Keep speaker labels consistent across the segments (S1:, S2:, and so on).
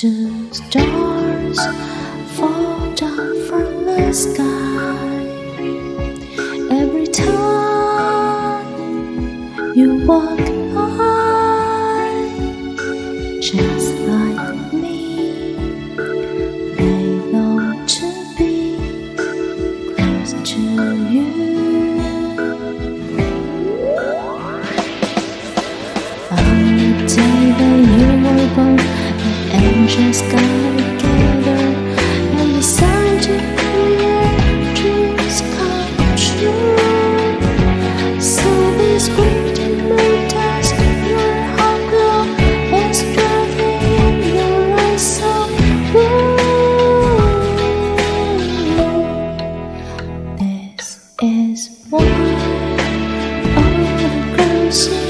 S1: Do stars fall down from the sky? Every time you walk by, just like me, they long to be close to you. On angels got together and decided to create dreams come true. So this your glow is blue. This is why all the girls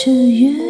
S1: close to